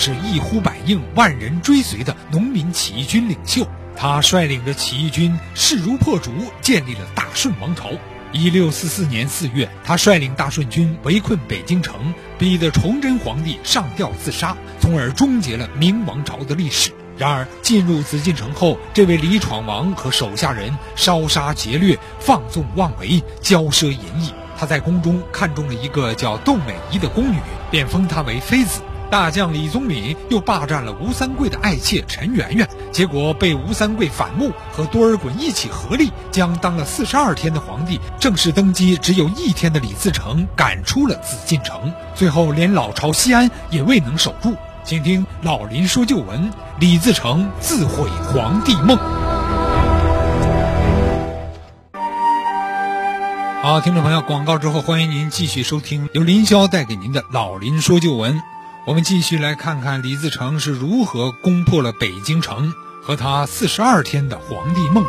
是一呼百应、万人追随的农民起义军领袖。他率领着起义军势如破竹，建立了大顺王朝。一六四四年四月，他率领大顺军围困北京城，逼得崇祯皇帝上吊自杀，从而终结了明王朝的历史。然而，进入紫禁城后，这位李闯王和手下人烧杀劫掠、放纵妄为、骄奢淫逸。他在宫中看中了一个叫窦美仪的宫女，便封她为妃子。大将李宗闵又霸占了吴三桂的爱妾陈圆圆，结果被吴三桂反目，和多尔衮一起合力将当了四十二天的皇帝、正式登基只有一天的李自成赶出了紫禁城，最后连老巢西安也未能守住。请听老林说旧闻：李自成自毁皇帝梦。好，听众朋友，广告之后，欢迎您继续收听由林霄带给您的老林说旧闻。我们继续来看看李自成是如何攻破了北京城和他四十二天的皇帝梦。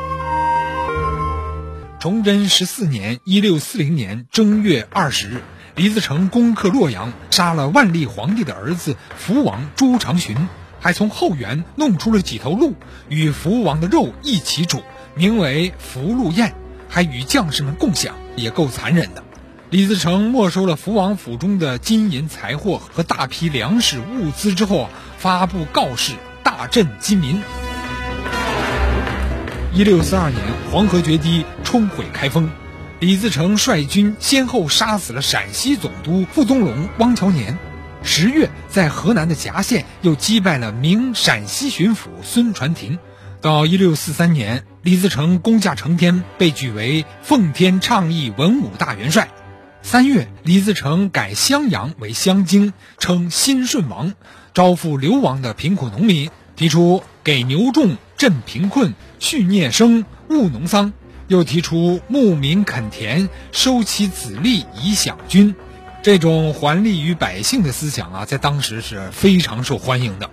崇祯十四年（一六四零年）正月二十日，李自成攻克洛阳，杀了万历皇帝的儿子福王朱常洵，还从后园弄出了几头鹿，与福王的肉一起煮，名为福禄宴，还与将士们共享，也够残忍的。李自成没收了福王府中的金银财货和大批粮食物资之后，发布告示，大振金民。一六四二年，黄河决堤，冲毁开封，李自成率军先后杀死了陕西总督傅宗龙、汪乔年。十月，在河南的夹县又击败了明陕西巡抚孙传庭。到一六四三年，李自成攻下承天，被举为奉天倡义文武大元帅。三月，李自成改襄阳为襄京，称新顺王，招抚流亡的贫苦农民，提出给牛种、赈贫困、畜孽生、务农桑，又提出牧民垦田、收其子粒以享军。这种还利于百姓的思想啊，在当时是非常受欢迎的。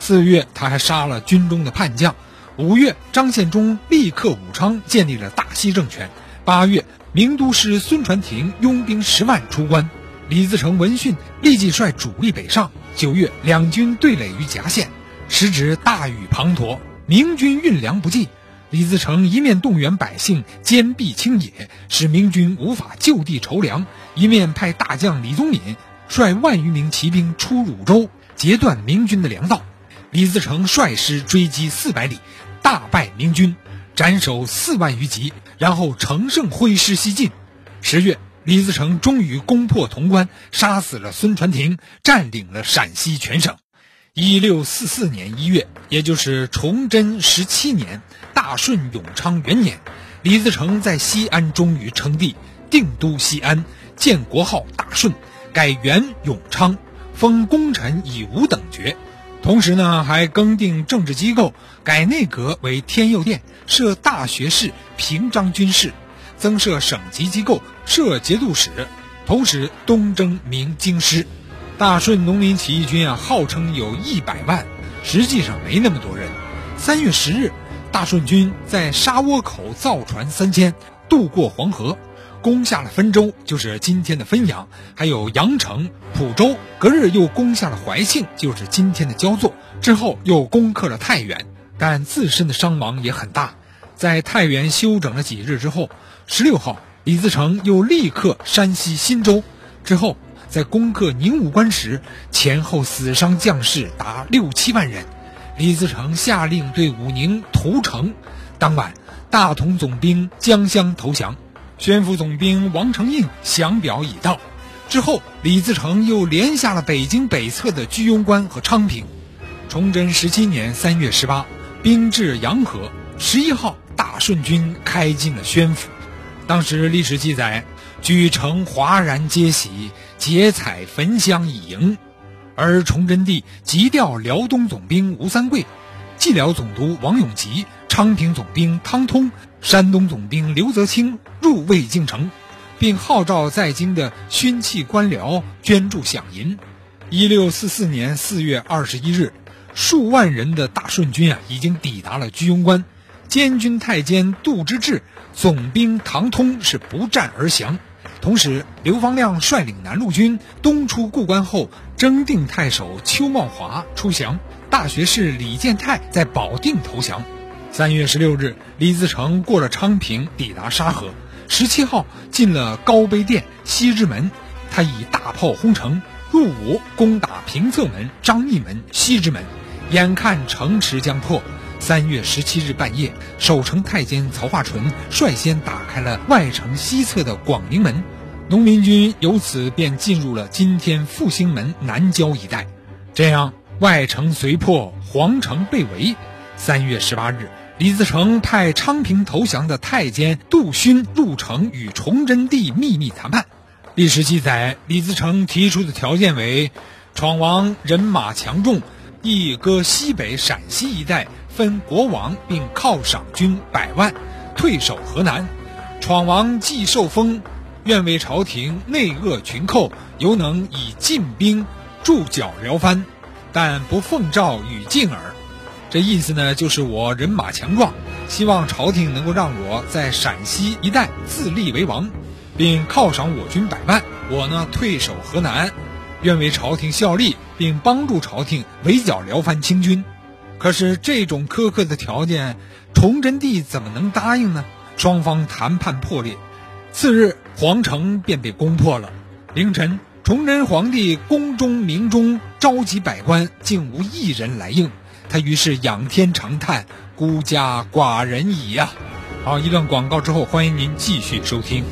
四月，他还杀了军中的叛将。五月，张献忠立刻武昌，建立了大西政权。八月。名都师孙传庭拥兵十万出关，李自成闻讯立即率主力北上。九月，两军对垒于夹县，时值大雨滂沱，明军运粮不济。李自成一面动员百姓坚壁清野，使明军无法就地筹粮；一面派大将李宗闵率万余名骑兵出汝州，截断明军的粮道。李自成率师追击四百里，大败明军。斩首四万余级，然后乘胜挥师西进。十月，李自成终于攻破潼关，杀死了孙传庭，占领了陕西全省。一六四四年一月，也就是崇祯十七年，大顺永昌元年，李自成在西安终于称帝，定都西安，建国号大顺，改元永昌，封功臣以五等爵。同时呢，还更定政治机构，改内阁为天佑殿，设大学士、平章军事，增设省级机构，设节度使，同时东征明京师。大顺农民起义军啊，号称有一百万，实际上没那么多人。三月十日，大顺军在沙窝口造船三千，渡过黄河。攻下了汾州，就是今天的汾阳，还有阳城、蒲州。隔日又攻下了怀庆，就是今天的焦作。之后又攻克了太原，但自身的伤亡也很大。在太原休整了几日之后，十六号，李自成又立刻山西忻州。之后在攻克宁武关时，前后死伤将士达六七万人。李自成下令对武宁屠城。当晚，大同总兵江襄投降。宣府总兵王承应降表已到，之后李自成又连下了北京北侧的居庸关和昌平。崇祯十七年三月十八，兵至洋河，十一号大顺军开进了宣府。当时历史记载，举城哗然皆喜，结彩焚香以迎。而崇祯帝急调辽东总兵吴三桂，蓟辽总督王永吉。昌平总兵汤通、山东总兵刘泽清入魏京城，并号召在京的勋戚官僚捐助饷银。一六四四年四月二十一日，数万人的大顺军啊，已经抵达了居庸关。监军太监杜之治、总兵唐通是不战而降，同时，刘方亮率领南路军东出故关后，征定太守邱茂华出降，大学士李建泰在保定投降。三月十六日，李自成过了昌平，抵达沙河。十七号进了高碑店西直门，他以大炮轰城，入午攻打平侧门、张义门、西直门，眼看城池将破。三月十七日半夜，守城太监曹化淳率先打开了外城西侧的广宁门，农民军由此便进入了今天复兴门南郊一带。这样，外城遂破，皇城被围。三月十八日，李自成派昌平投降的太监杜勋入城与崇祯帝秘密谈判。历史记载，李自成提出的条件为：闯王人马强众，亦割西北陕西一带。分国王，并犒赏军百万，退守河南。闯王既受封，愿为朝廷内扼群寇，犹能以进兵驻剿辽藩，但不奉诏与进耳。这意思呢，就是我人马强壮，希望朝廷能够让我在陕西一带自立为王，并犒赏我军百万。我呢，退守河南，愿为朝廷效力，并帮助朝廷围剿辽藩清军。可是这种苛刻的条件，崇祯帝怎么能答应呢？双方谈判破裂，次日皇城便被攻破了。凌晨，崇祯皇帝宫中明中召集百官，竟无一人来应。他于是仰天长叹：“孤家寡人矣呀！”好，一段广告之后，欢迎您继续收听。